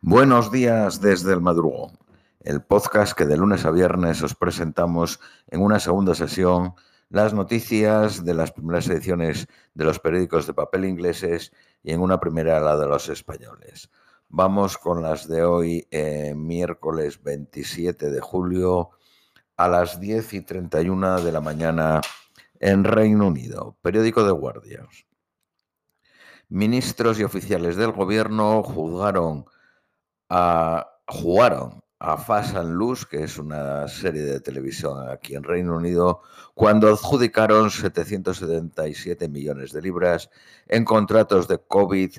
Buenos días desde el madrugón, el podcast que de lunes a viernes os presentamos en una segunda sesión las noticias de las primeras ediciones de los periódicos de papel ingleses y en una primera la de los españoles. Vamos con las de hoy, eh, miércoles 27 de julio, a las 10 y 31 de la mañana en Reino Unido. Periódico de Guardias. Ministros y oficiales del gobierno juzgaron jugaron a Fast and Loose, que es una serie de televisión aquí en Reino Unido, cuando adjudicaron 777 millones de libras en contratos de COVID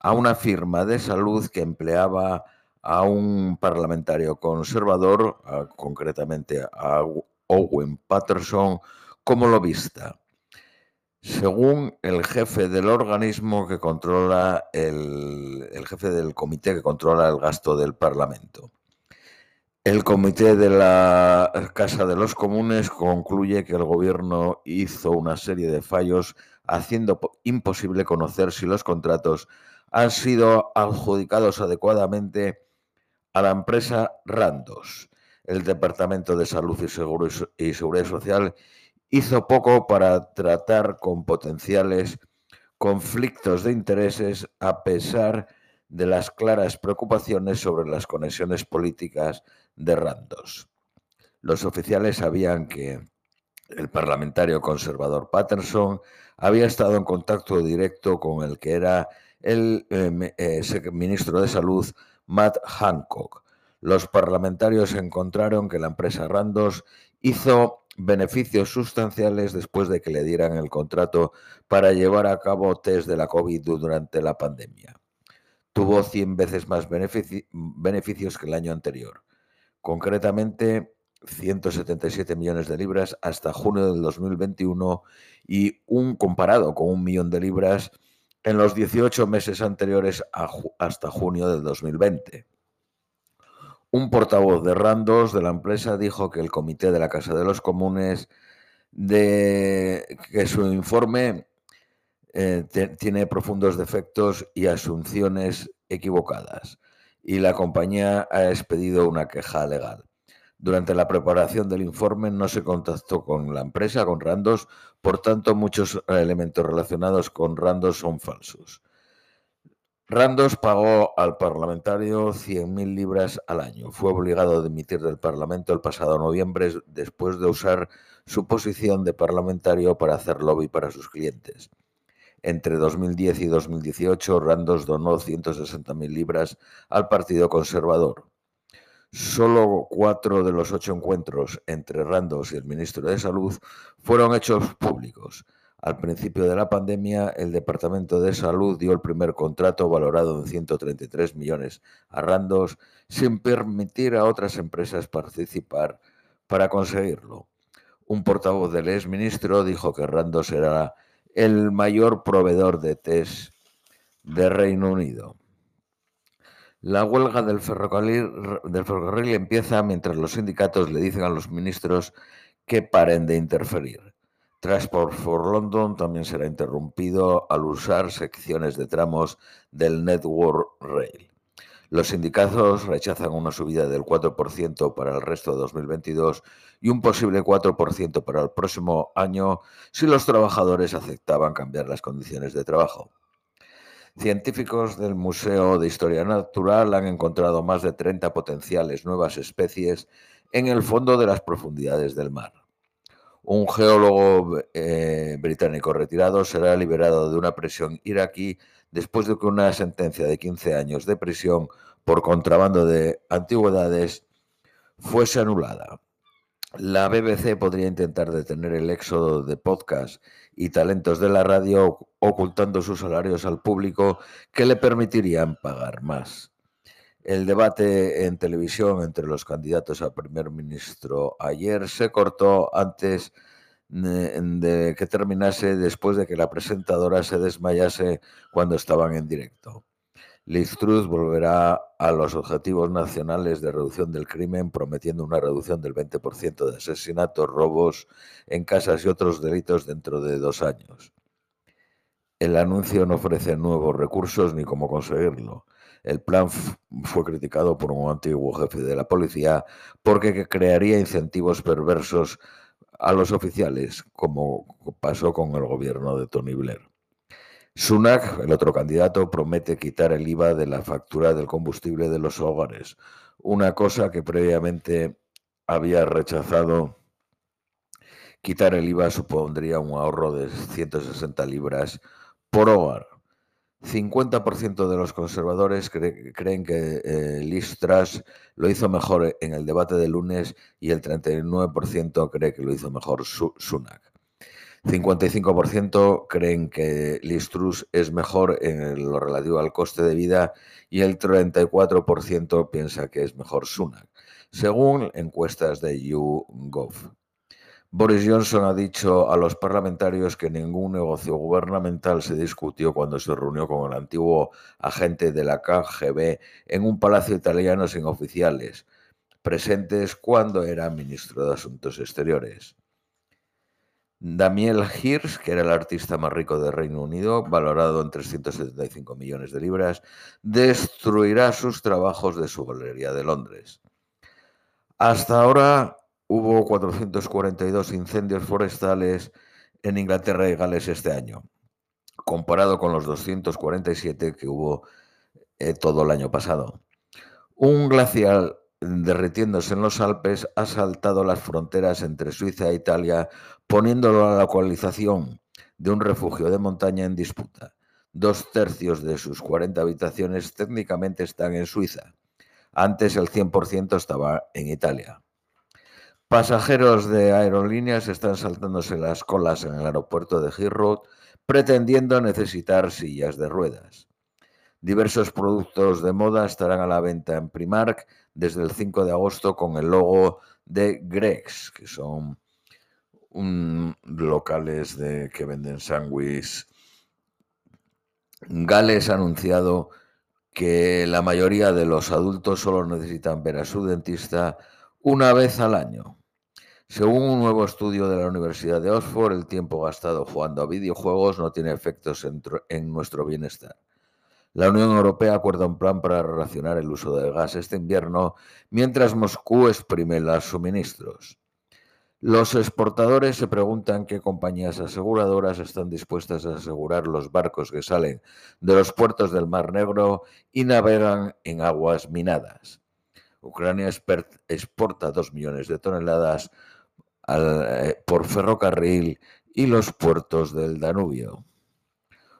a una firma de salud que empleaba a un parlamentario conservador, concretamente a Owen Patterson, como lobista según el jefe del organismo que controla el, jefe del comité que controla el gasto del Parlamento. El comité de la Casa de los Comunes concluye que el gobierno hizo una serie de fallos haciendo imposible conocer si los contratos han sido adjudicados adecuadamente a la empresa Randos. El Departamento de Salud y, Seguridad Social hizo poco para tratar con potenciales conflictos de intereses a pesar de las claras preocupaciones sobre las conexiones políticas de Randos. Los oficiales sabían que el parlamentario conservador Patterson había estado en contacto directo con el que era el eh, eh, ministro de Salud, Matt Hancock. Los parlamentarios encontraron que la empresa Randos hizo beneficios sustanciales después de que le dieran el contrato para llevar a cabo test de la COVID durante la pandemia. Tuvo 100 veces más beneficios que el año anterior, concretamente 177 millones de libras hasta junio del 2021 y un comparado con un millón de libras en los 18 meses anteriores hasta junio del 2020. Un portavoz de Randos de la empresa dijo que el comité de la Casa de los Comunes de que su informe eh, tiene profundos defectos y asunciones equivocadas y la compañía ha expedido una queja legal. Durante la preparación del informe no se contactó con la empresa, con Randos, por tanto muchos elementos relacionados con Randos son falsos. Randos pagó al parlamentario 100.000 libras al año. Fue obligado a dimitir del Parlamento el pasado noviembre después de usar su posición de parlamentario para hacer lobby para sus clientes. Entre 2010 y 2018, Randos donó 160.000 libras al Partido Conservador. Solo cuatro de los ocho encuentros entre Randos y el ministro de Salud fueron hechos públicos. Al principio de la pandemia, el Departamento de Salud dio el primer contrato valorado en 133 millones a Randos sin permitir a otras empresas participar para conseguirlo. Un portavoz del exministro dijo que Randos era el mayor proveedor de test de Reino Unido. La huelga del ferrocarril, del ferrocarril empieza mientras los sindicatos le dicen a los ministros que paren de interferir. Transport for London también será interrumpido al usar secciones de tramos del Network Rail. Los sindicatos rechazan una subida del 4% para el resto de 2022 y un posible 4% para el próximo año si los trabajadores aceptaban cambiar las condiciones de trabajo. Científicos del Museo de Historia Natural han encontrado más de 30 potenciales nuevas especies en el fondo de las profundidades del mar. Un geólogo eh, británico retirado será liberado de una prisión iraquí después de que una sentencia de 15 años de prisión por contrabando de antigüedades fuese anulada. La BBC podría intentar detener el éxodo de podcast y talentos de la radio ocultando sus salarios al público que le permitirían pagar más. El debate en televisión entre los candidatos a primer ministro ayer se cortó antes de que terminase después de que la presentadora se desmayase cuando estaban en directo. Liz Truss volverá a los objetivos nacionales de reducción del crimen, prometiendo una reducción del 20% de asesinatos, robos en casas y otros delitos dentro de dos años. El anuncio no ofrece nuevos recursos ni cómo conseguirlo. El plan fue criticado por un antiguo jefe de la policía porque crearía incentivos perversos a los oficiales, como pasó con el gobierno de Tony Blair. Sunak, el otro candidato, promete quitar el IVA de la factura del combustible de los hogares, una cosa que previamente había rechazado. Quitar el IVA supondría un ahorro de 160 libras por hogar. 50% de los conservadores creen que eh, lo hizo mejor en el debate de lunes y el 39% cree que lo hizo mejor Sunak. 55% creen que Liz Truss es mejor en lo relativo al coste de vida y el 34% piensa que es mejor Sunak, según encuestas de YouGov. Boris Johnson ha dicho a los parlamentarios que ningún negocio gubernamental se discutió cuando se reunió con el antiguo agente de la KGB en un palacio italiano sin oficiales, presentes cuando era ministro de Asuntos Exteriores. Daniel Hirsch, que era el artista más rico del Reino Unido, valorado en 375 millones de libras, destruirá sus trabajos de su galería de Londres. Hasta ahora, hubo 442 incendios forestales en Inglaterra y Gales este año, comparado con los 247 que hubo eh, todo el año pasado. Un glacial derritiéndose en los Alpes ha saltado las fronteras entre Suiza e Italia, poniéndolo a la localización de un refugio de montaña en disputa. Dos tercios de sus 40 habitaciones técnicamente están en Suiza. Antes el 100% estaba en Italia. Pasajeros de aerolíneas están saltándose las colas en el aeropuerto de Heathrow pretendiendo necesitar sillas de ruedas. Diversos productos de moda estarán a la venta en Primark desde el 5 de agosto con el logo de Greg's, que son locales de, que venden sándwiches. Gales ha anunciado que la mayoría de los adultos solo necesitan ver a su dentista una vez al año. Según un nuevo estudio de la Universidad de Oxford, el tiempo gastado jugando a videojuegos no tiene efectos en, nuestro bienestar. La Unión Europea acuerda un plan para relacionar el uso de gas este invierno, mientras Moscú exprime los suministros. Los exportadores se preguntan qué compañías aseguradoras están dispuestas a asegurar los barcos que salen de los puertos del Mar Negro y navegan en aguas minadas. Ucrania exporta dos millones de toneladas eh, por ferrocarril y los puertos del Danubio.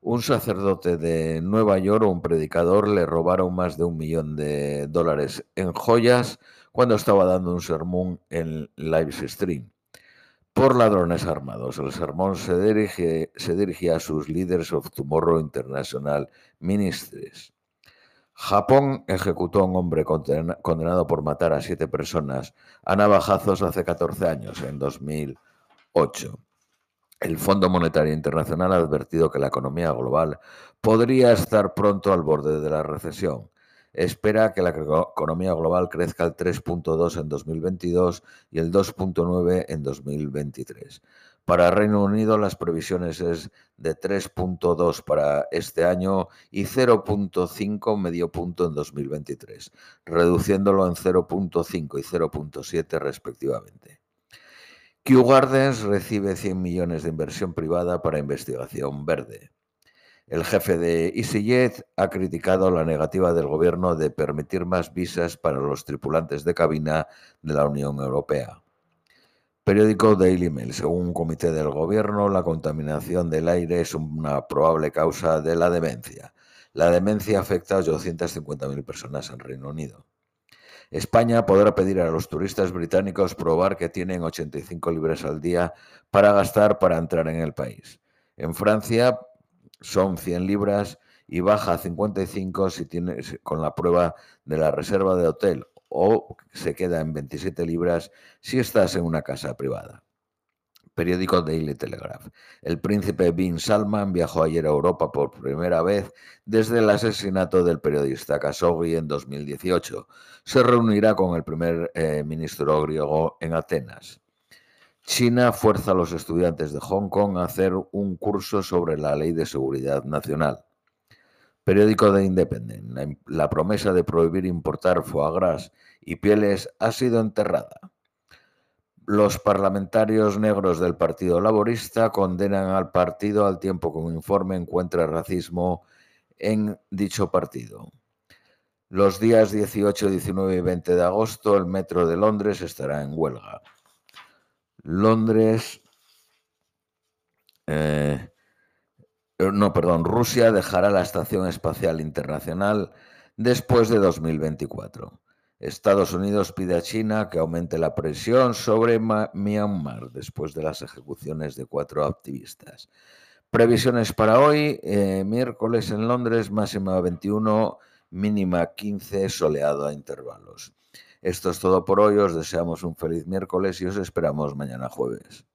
Un sacerdote de Nueva York o un predicador le robaron más de un millón de dólares en joyas cuando estaba dando un sermón en live stream por ladrones armados. El sermón se, dirige, se a sus Leaders of Tomorrow International Ministries. Japón ejecutó a un hombre condenado por matar a siete personas a navajazos hace 14 años, en 2008. El Fondo Monetario Internacional ha advertido que la economía global podría estar pronto al borde de la recesión. Espera que la economía global crezca al 3.2 en 2022 y el 2.9 en 2023. Para Reino Unido las previsiones es de 3.2 para este año y 0.5 medio punto en 2023, reduciéndolo en 0.5 y 0.7 respectivamente. Kew Gardens recibe 100 millones de inversión privada para investigación verde. El jefe de EasyJet ha criticado la negativa del gobierno de permitir más visas para los tripulantes de cabina de la Unión Europea. Periódico Daily Mail. Según un comité del gobierno, la contaminación del aire es una probable causa de la demencia. La demencia afecta a 850.000 personas en Reino Unido. España podrá pedir a los turistas británicos probar que tienen 85 libras al día para gastar para entrar en el país. En Francia son 100 libras y baja a 55 si tiene, con la prueba de la reserva de hotel o se queda en 27 libras si estás en una casa privada. Periódico Daily Telegraph. El príncipe Bin Salman viajó ayer a Europa por primera vez desde el asesinato del periodista Khashoggi en 2018. Se reunirá con el primer eh, ministro griego en Atenas. China fuerza a los estudiantes de Hong Kong a hacer un curso sobre la ley de seguridad nacional. Periódico de Independent. La, promesa de prohibir importar foie gras y pieles ha sido enterrada. Los parlamentarios negros del Partido Laborista condenan al partido al tiempo que un informe encuentra racismo en dicho partido. Los días 18, 19 y 20 de agosto el metro de Londres estará en huelga. Londres eh, no, perdón, Rusia dejará la Estación Espacial Internacional después de 2024. Estados Unidos pide a China que aumente la presión sobre Myanmar después de las ejecuciones de cuatro activistas. Previsiones para hoy, eh, miércoles en Londres, máxima 21, mínima 15, soleado a intervalos. Esto es todo por hoy, os deseamos un feliz miércoles y os esperamos mañana jueves.